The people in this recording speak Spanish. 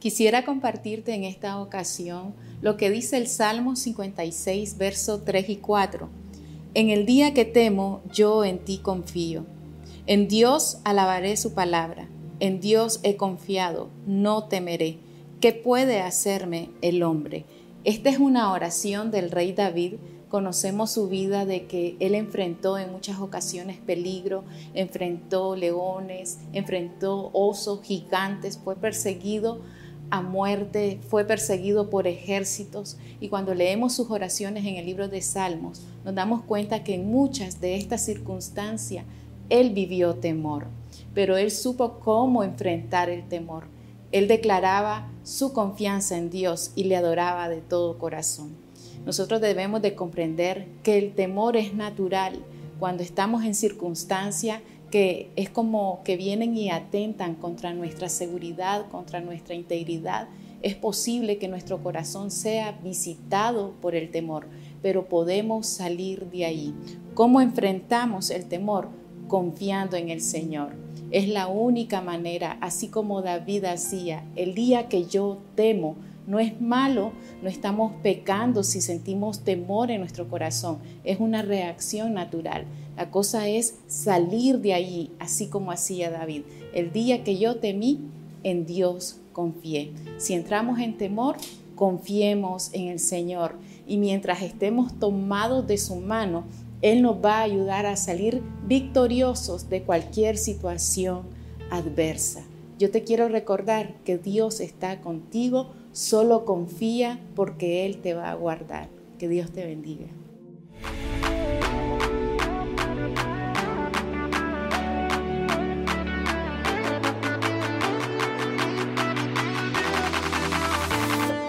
Quisiera compartirte en esta ocasión lo que dice el Salmo 56, verso 3 y 4. En el día que temo, yo en ti confío. En Dios alabaré su palabra. En Dios he confiado, no temeré. ¿Qué puede hacerme el hombre? Esta es una oración del rey David Conocemos su vida de que él enfrentó en muchas ocasiones peligro, enfrentó leones, enfrentó osos gigantes, fue perseguido a muerte, fue perseguido por ejércitos y cuando leemos sus oraciones en el libro de Salmos nos damos cuenta que en muchas de estas circunstancias él vivió temor, pero él supo cómo enfrentar el temor. Él declaraba su confianza en Dios y le adoraba de todo corazón. Nosotros debemos de comprender que el temor es natural cuando estamos en circunstancias que es como que vienen y atentan contra nuestra seguridad, contra nuestra integridad. Es posible que nuestro corazón sea visitado por el temor, pero podemos salir de ahí. ¿Cómo enfrentamos el temor? Confiando en el Señor. Es la única manera, así como David hacía, el día que yo temo, no es malo, no estamos pecando si sentimos temor en nuestro corazón, es una reacción natural. La cosa es salir de ahí, así como hacía David. El día que yo temí, en Dios confié. Si entramos en temor, confiemos en el Señor y mientras estemos tomados de su mano, Él nos va a ayudar a salir victoriosos de cualquier situación adversa. Yo te quiero recordar que Dios está contigo Solo confía porque Él te va a guardar. Que Dios te bendiga.